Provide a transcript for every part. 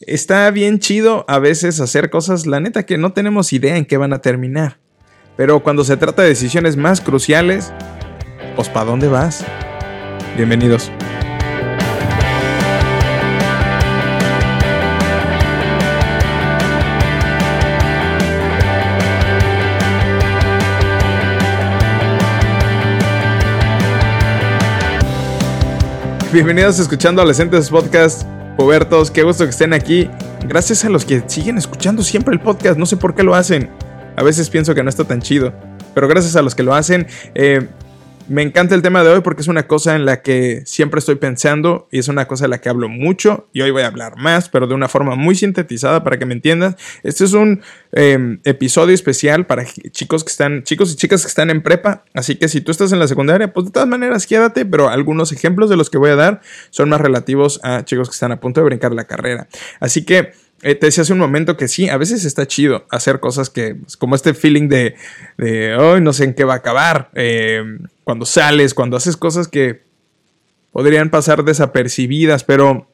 está bien chido a veces hacer cosas, la neta, que no tenemos idea en qué van a terminar. Pero cuando se trata de decisiones más cruciales, pues ¿para dónde vas? Bienvenidos. Bienvenidos a Escuchando Adolescentes Podcast. Pubertos, qué gusto que estén aquí. Gracias a los que siguen escuchando siempre el podcast. No sé por qué lo hacen. A veces pienso que no está tan chido. Pero gracias a los que lo hacen. Eh, me encanta el tema de hoy porque es una cosa en la que siempre estoy pensando y es una cosa de la que hablo mucho y hoy voy a hablar más, pero de una forma muy sintetizada para que me entiendas. Este es un em, episodio especial para chicos que están, chicos y chicas que están en prepa, así que si tú estás en la secundaria, pues de todas maneras quédate, pero algunos ejemplos de los que voy a dar son más relativos a chicos que están a punto de brincar la carrera. Así que eh, te decía hace un momento que sí, a veces está chido hacer cosas que, pues, como este feeling de, de hoy no sé en qué va a acabar, eh, cuando sales, cuando haces cosas que podrían pasar desapercibidas, pero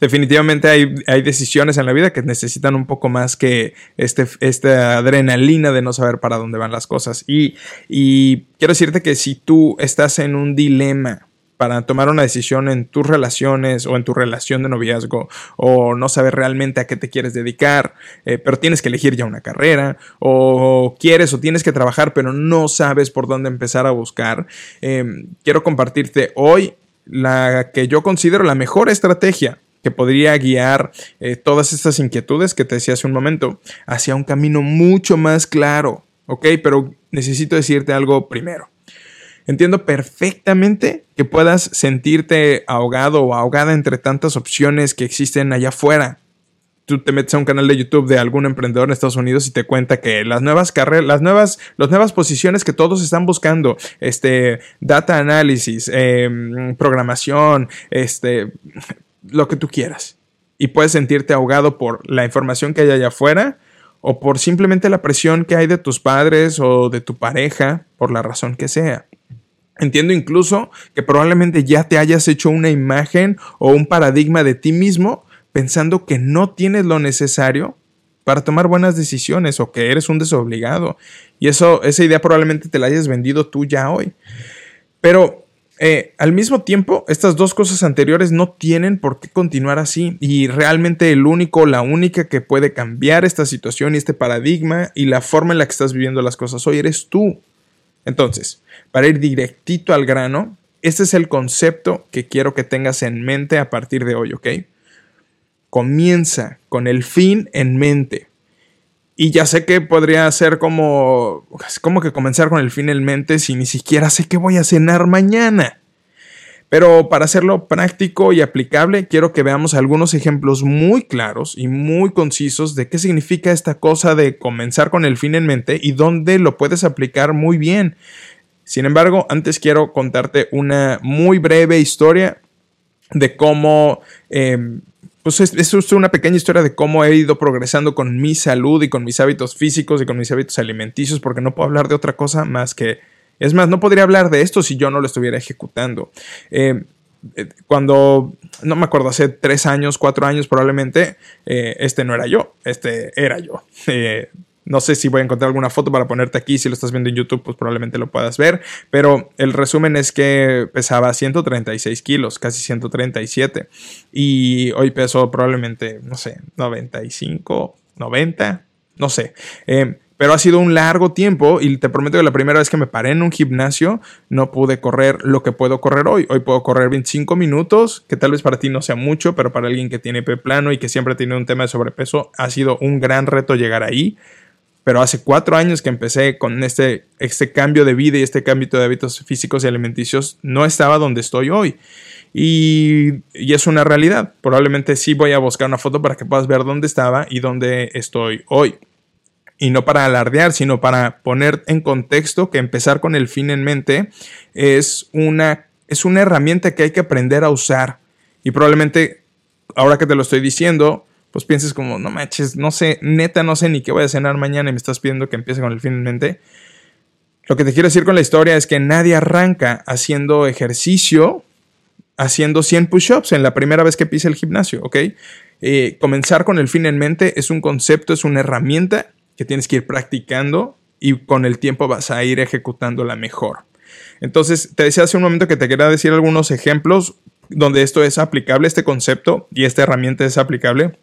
definitivamente hay, hay, decisiones en la vida que necesitan un poco más que este, esta adrenalina de no saber para dónde van las cosas. Y, y quiero decirte que si tú estás en un dilema, para tomar una decisión en tus relaciones o en tu relación de noviazgo o no sabes realmente a qué te quieres dedicar, eh, pero tienes que elegir ya una carrera o quieres o tienes que trabajar pero no sabes por dónde empezar a buscar, em, quiero compartirte hoy la que yo considero la mejor estrategia que podría guiar eh, todas estas inquietudes que te decía hace un momento hacia un camino mucho más claro, ¿ok? Pero necesito decirte algo primero. Entiendo perfectamente que puedas sentirte ahogado o ahogada entre tantas opciones que existen allá afuera. Tú te metes a un canal de YouTube de algún emprendedor en Estados Unidos y te cuenta que las nuevas carreras, las nuevas, las nuevas posiciones que todos están buscando, este, data análisis, em, programación, este, lo que tú quieras. Y puedes sentirte ahogado por la información que hay allá afuera o por simplemente la presión que hay de tus padres o de tu pareja, por la razón que sea. Entiendo incluso que probablemente ya te hayas hecho una imagen o un paradigma de ti mismo pensando que no tienes lo necesario para tomar buenas decisiones o que eres un desobligado. Y eso, esa idea probablemente te la hayas vendido tú ya hoy. Pero eh, al mismo tiempo, estas dos cosas anteriores no tienen por qué continuar así. Y realmente el único, la única que puede cambiar esta situación y este paradigma y la forma en la que estás viviendo las cosas hoy eres tú. Entonces, para ir directito al grano, este es el concepto que quiero que tengas en mente a partir de hoy, ¿ok? Comienza con el fin en mente. Y ya sé que podría ser como, como que comenzar con el fin en mente si ni siquiera sé qué voy a cenar mañana. Pero para hacerlo práctico y aplicable, quiero que veamos algunos ejemplos muy claros y muy concisos de qué significa esta cosa de comenzar con el fin en mente y dónde lo puedes aplicar muy bien. Sin embargo, antes quiero contarte una muy breve historia de cómo... Em, pues es, es, una pequeña historia de cómo he ido progresando con mi salud y con mis hábitos físicos y con mis hábitos alimenticios, porque no puedo hablar de otra cosa más que es más, no podría hablar de esto si yo no lo estuviera ejecutando. Eh, eh, cuando, no me acuerdo, hace tres años, cuatro años probablemente, eh, este no era yo, este era yo. no sé si voy a encontrar alguna foto para ponerte aquí, si lo estás viendo en YouTube, pues probablemente lo puedas ver, pero el resumen es que pesaba 136 kilos, casi 137, y hoy peso probablemente, no sé, 95, 90, no sé. Pero ha sido un largo tiempo y te prometo que la primera vez que me paré en un gimnasio no pude correr lo que puedo correr hoy. Hoy puedo correr 25 minutos, que tal vez para ti no sea mucho, pero para alguien que tiene plano y que siempre tiene un tema de sobrepeso, ha sido un gran reto llegar ahí. Pero hace cuatro años que empecé con este, este cambio de vida y este cambio de hábitos físicos y alimenticios, no estaba donde estoy hoy. Y, y, es una realidad. Probablemente sí voy a buscar una foto para que puedas ver dónde estaba y dónde estoy hoy y no para alardear, sino para poner en contexto que empezar con el fin en mente es una, es una herramienta que hay que aprender a usar. Y probablemente, ahora que te lo estoy diciendo, pues pienses como, no manches, no sé, neta, no sé ni qué voy a cenar mañana y me estás pidiendo que empiece con el fin en mente. Lo que te quiero decir con la historia es que nadie arranca haciendo ejercicio, haciendo 100 push-ups en la primera vez que pisa el gimnasio, ¿ok? eh, comenzar con el fin en mente es un concepto, es una herramienta que tienes que ir practicando y con el tiempo vas a ir ejecutándola mejor. Entonces, te decía hace un momento que te quería decir algunos ejemplos donde esto es aplicable, este concepto y esta herramienta es aplicable.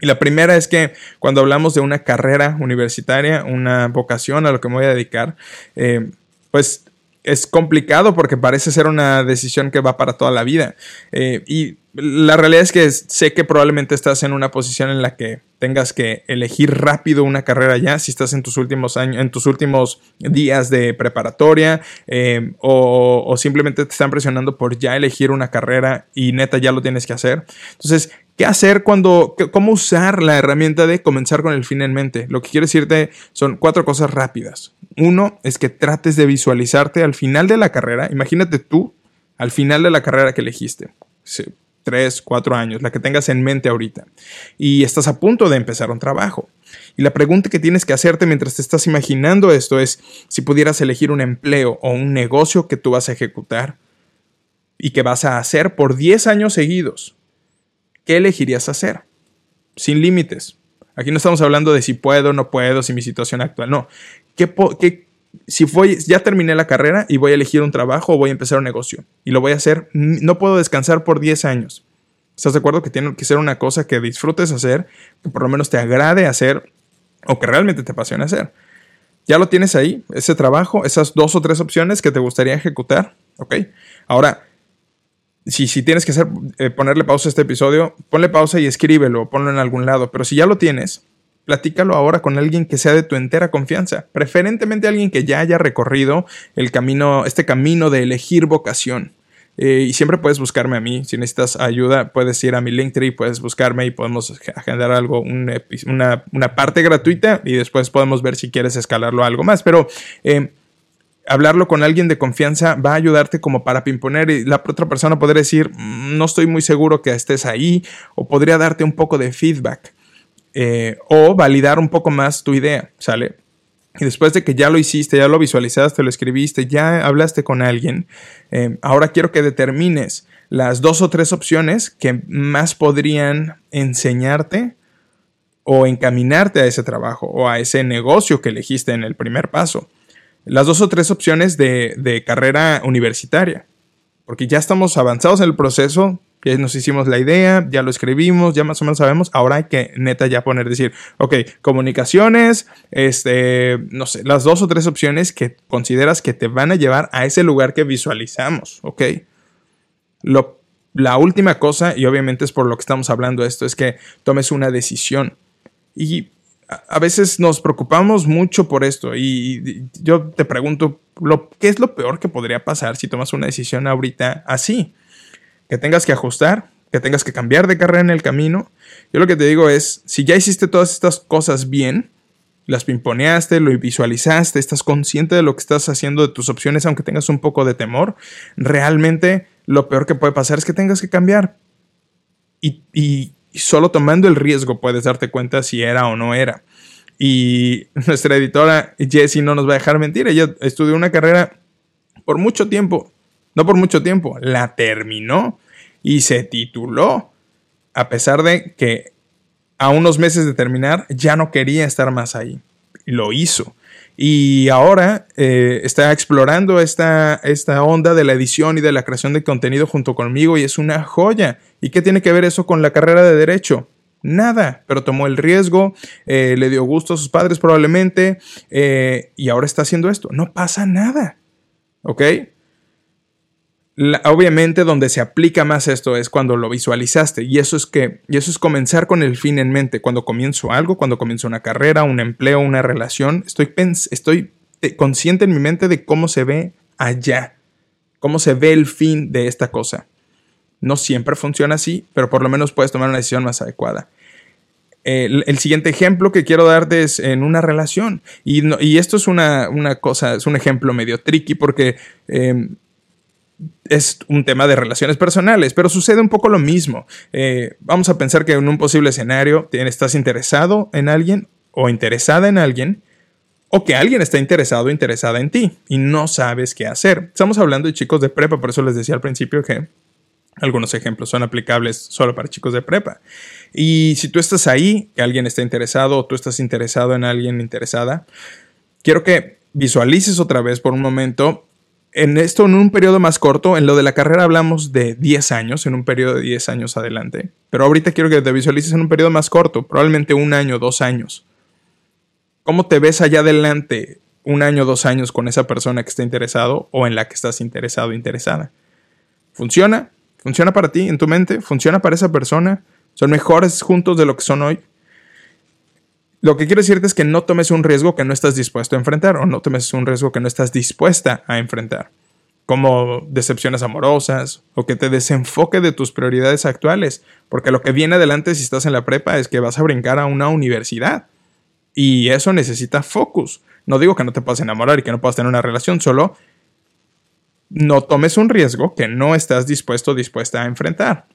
Y la primera es que cuando hablamos de una carrera universitaria, una vocación a lo que me voy a dedicar, eh, pues es complicado porque parece ser una decisión que va para toda la vida. Eh, y la realidad es que sé que probablemente estás en una posición en la que tengas que elegir rápido una carrera ya, si estás en tus últimos años, en tus últimos días de preparatoria, eh, o, o, simplemente te están presionando por ya elegir una carrera y neta ya lo tienes que hacer. Entonces, ¿Qué hacer cuando, cómo usar la herramienta de comenzar con el fin en mente? Lo que quiero decirte son cuatro cosas rápidas. Uno es que trates de visualizarte al final de la carrera. Imagínate tú al final de la carrera que elegiste. Tres, cuatro años, la que tengas en mente ahorita. Y estás a punto de empezar un trabajo. Y la pregunta que tienes que hacerte mientras te estás imaginando esto es si pudieras elegir un empleo o un negocio que tú vas a ejecutar y que vas a hacer por 10 años seguidos ¿qué elegirías hacer? Sin límites. Aquí no estamos hablando de si puedo, no puedo, si mi situación actual, no. ¿Qué, si voy, ya terminé la carrera y voy a elegir un trabajo o voy a empezar un negocio? Y lo voy a hacer, no puedo descansar por 10 años. ¿Estás de acuerdo que tiene que ser una cosa que disfrutes hacer, que por lo menos te agrade hacer o que realmente te apasione hacer? Ya lo tienes ahí, ese trabajo, esas dos o tres opciones que te gustaría ejecutar. Ahora, si, si tienes que hacer, eh, ponerle pausa a este episodio, ponle pausa y escríbelo, ponlo en algún lado. Pero si ya lo tienes, platícalo ahora con alguien que sea de tu entera confianza, preferentemente alguien que ya haya recorrido el camino, este camino de elegir vocación. Eh, y siempre puedes buscarme a mí. Si necesitas ayuda, puedes ir a mi Linktree, puedes buscarme y podemos agendar algo, una, parte gratuita y después podemos ver si quieres escalarlo a algo más. Pero eh, hablarlo con alguien de confianza va a ayudarte como para pimponer y la otra persona podría decir, mm, no estoy muy seguro que estés ahí o podría darte un poco de feedback eh, o validar un poco más tu idea, ¿sale? Y después de que ya lo hiciste, ya lo visualizaste, lo escribiste, ya hablaste con alguien, eh, ahora quiero que determines las dos o tres opciones que más podrían enseñarte o encaminarte a ese trabajo o a ese negocio que elegiste en el primer paso las dos o tres opciones de, carrera universitaria. Porque ya estamos avanzados en el proceso, ya nos hicimos la idea, ya lo escribimos, ya más o menos sabemos. Ahora hay que neta ya poner, decir, ok, comunicaciones, este, no sé, las dos o tres opciones que consideras que te van a llevar a ese lugar que visualizamos, ok. Lo, la última cosa, y obviamente es por lo que estamos hablando esto, es que tomes una decisión. Y a veces nos preocupamos mucho por esto y yo te pregunto, ¿qué es lo peor que podría pasar si tomas una decisión ahorita así? Que tengas que ajustar, que tengas que cambiar de carrera en el camino. Yo lo que te digo es, si ya hiciste todas estas cosas bien, las pimponeaste, lo visualizaste, estás consciente de lo que estás haciendo, de tus opciones, aunque tengas un poco de temor, realmente lo peor que puede pasar es que tengas que cambiar. Y, y solo tomando el riesgo puedes darte cuenta si era o no era. Y nuestra editora Jessie no nos va a dejar mentir. Ella estudió una carrera por mucho tiempo. No por mucho tiempo. La terminó y se tituló. A pesar de que a unos meses de terminar ya no quería estar más ahí. Lo hizo. Y ahora eh, está explorando esta, esta onda de la edición y de la creación de contenido junto conmigo y es una joya. ¿Y qué tiene que ver eso con la carrera de derecho? Nada, pero tomó el riesgo, eh, le dio gusto a sus padres probablemente eh, y ahora está haciendo esto. No pasa nada. ¿Ok? Obviamente donde se aplica más esto es cuando lo visualizaste. Y eso es que y eso es comenzar con el fin en mente. Cuando comienzo algo cuando comienzo una carrera un empleo una relación estoy estoy eh, consciente en mi mente de cómo se ve allá cómo se ve el fin de esta cosa. No siempre funciona así pero por lo menos puedes tomar una decisión más adecuada. El, siguiente ejemplo que quiero darte es en una relación. Y, y esto es una, una, cosa, es un ejemplo medio tricky porque em, es un tema de relaciones personales, pero sucede un poco lo mismo. Eh, vamos a pensar que en un posible escenario estás interesado en alguien o interesada en alguien, o que alguien está interesado o interesada en ti y no sabes qué hacer. Estamos hablando de chicos de prepa, por eso les decía al principio que Algunos ejemplos son aplicables solo para chicos de prepa. Y si tú estás ahí, que alguien está interesado o tú estás interesado en alguien interesada, quiero que visualices otra vez por un momento en esto en un periodo más corto, en lo de la carrera hablamos de 10 años, en un periodo de 10 años adelante, pero ahorita quiero que te visualices en un periodo más corto, probablemente un año, dos años. ¿Cómo te ves allá adelante un año, dos años con esa persona que está interesado o en la que estás interesado, interesada? ¿Funciona? ¿Funciona para ti en tu mente? ¿Funciona para esa persona? ¿Son mejores juntos de lo que son hoy? Lo que quiero decirte es que no tomes un riesgo que no estás dispuesto a enfrentar o no tomes un riesgo que no estás dispuesta a enfrentar, como decepciones amorosas o que te desenfoque de tus prioridades actuales, porque lo que viene adelante si estás en la prepa es que vas a brincar a una universidad y eso necesita focus. No digo que no te puedas enamorar y que no puedas tener una relación, solo no tomes un riesgo que no estás dispuesto o dispuesta a enfrentar.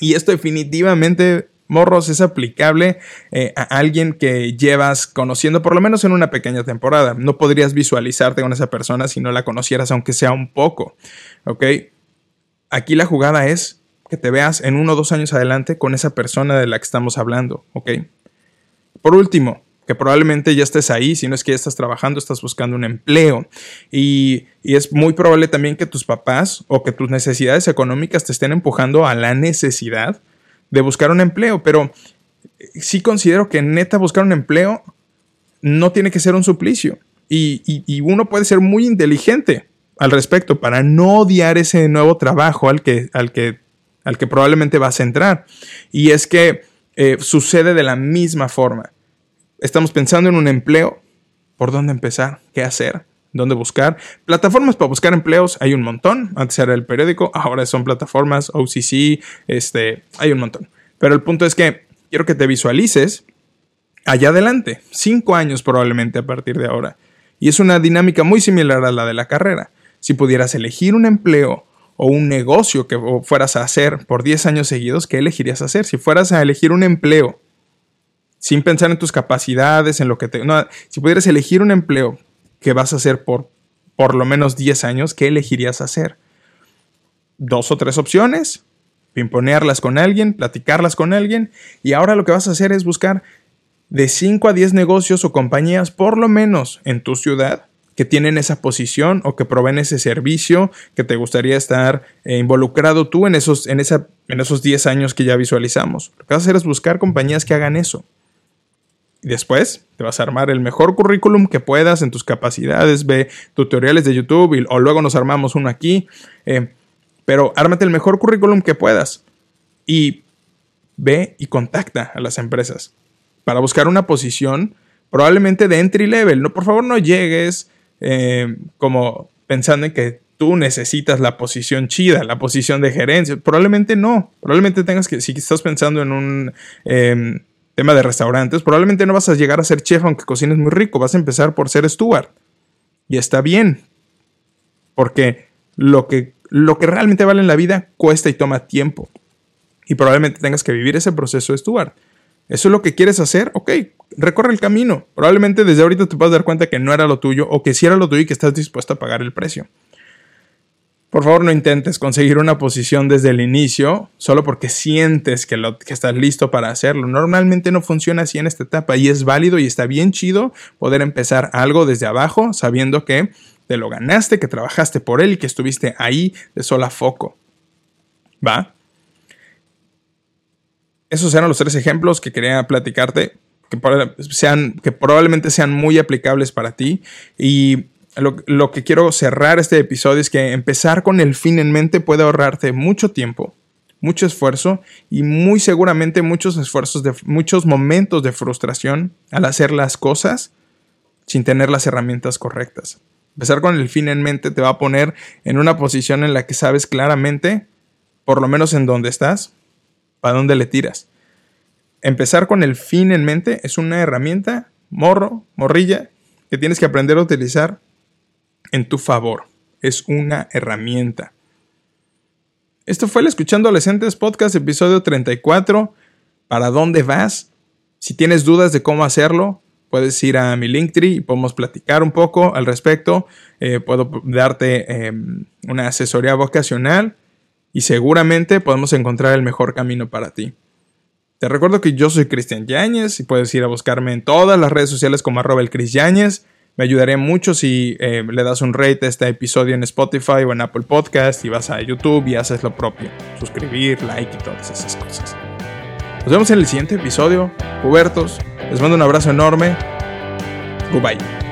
Y esto definitivamente morros es aplicable eh, a alguien que llevas conociendo por lo menos en una pequeña temporada. No podrías visualizarte con esa persona si no la conocieras, aunque sea un poco. ¿Ok? Aquí la jugada es que te veas en uno o dos años adelante con esa persona de la que estamos hablando. ¿Ok? Por último, que probablemente ya estés ahí, si no es que ya estás trabajando, estás buscando un empleo. Y, y, es muy probable también que tus papás o que tus necesidades económicas te estén empujando a la necesidad de buscar un empleo, pero sí considero que neta buscar un empleo no tiene que ser un suplicio. Y, uno puede ser muy inteligente al respecto para no odiar ese nuevo trabajo al que, al que, al que probablemente vas a entrar. Y es que eh, sucede de la misma forma. Estamos pensando en un empleo. ¿Por dónde empezar? ¿Qué hacer? ¿Dónde buscar? Plataformas para buscar empleos hay un montón. Antes era el periódico, ahora son plataformas, OCC, este, hay un montón. Pero el punto es que quiero que te visualices allá adelante, cinco años probablemente a partir de ahora. Y es una dinámica muy similar a la de la carrera. Si pudieras elegir un empleo o un negocio que fueras a hacer por 10 años seguidos, ¿qué elegirías hacer? Si fueras a elegir un empleo sin pensar en tus capacidades, en lo que te... Si pudieras elegir un empleo que vas a hacer por por lo menos 10 años, ¿qué elegirías hacer? Dos o tres opciones, pimponearlas con alguien, platicarlas con alguien, y ahora lo que vas a hacer es buscar de 5 a 10 negocios o compañías, por lo menos en tu ciudad, que tienen esa posición o que proveen ese servicio, que te gustaría estar eh, involucrado tú en esos, en, en esos 10 años que ya visualizamos. Lo que vas a hacer es buscar compañías que hagan eso. Y después te vas a armar el mejor currículum que puedas en tus capacidades. Ve tutoriales de YouTube o luego nos armamos uno aquí. Eh, pero ármate el mejor currículum que puedas. Y ve y contacta a las empresas para buscar una posición probablemente de entry level. No, por favor, no llegues eh, como pensando en que tú necesitas la posición chida, la posición de gerencia. Probablemente no. Probablemente tengas que, si estás pensando en un em, tema de restaurantes, probablemente no vas a llegar a ser chef aunque cocines muy rico, vas a empezar por ser steward. Y está bien, porque lo que, lo que realmente vale en la vida cuesta y toma tiempo. Y probablemente tengas que vivir ese proceso de steward. ¿Eso es lo que quieres hacer? Ok, recorre el camino. Probablemente desde ahorita te puedas dar cuenta que no era lo tuyo o que sí era lo tuyo y que estás dispuesto a pagar el precio. Por favor, no intentes conseguir una posición desde el inicio solo porque sientes que, lo, que estás listo para hacerlo. Normalmente no funciona así en esta etapa y es válido y está bien chido poder empezar algo desde abajo sabiendo que te lo ganaste, que trabajaste por él y que estuviste ahí de sola foco. ¿Va? Esos eran los tres ejemplos que quería platicarte, que, sean, que probablemente sean muy aplicables para ti y lo, que quiero cerrar este episodio es que empezar con el fin en mente puede ahorrarte mucho tiempo, mucho esfuerzo y muy seguramente muchos esfuerzos de muchos momentos de frustración al hacer las cosas sin tener las herramientas correctas. Empezar con el fin en mente te va a poner en una posición en la que sabes claramente, por lo menos en dónde estás, para dónde le tiras. Empezar con el fin en mente es una herramienta, morro, morrilla, que tienes que aprender a utilizar en tu favor. Es una herramienta. Esto fue el Escuchando Adolescentes Podcast, episodio 34. ¿Para dónde vas? Si tienes dudas de cómo hacerlo, puedes ir a mi Linktree y podemos platicar un poco al respecto. Eh, puedo darte em, una asesoría vocacional y seguramente podemos encontrar el mejor camino para ti. Te recuerdo que yo soy Cristian Yáñez y puedes ir a buscarme en todas las redes sociales como arroba Cris Yáñez. Me ayudaría mucho si eh, le das un rate a este episodio en Spotify o en Apple Podcast y vas a YouTube y haces lo propio. Suscribir, like y todas esas cosas. Nos vemos en el siguiente episodio. Pubertos, les mando un abrazo enorme. Goodbye.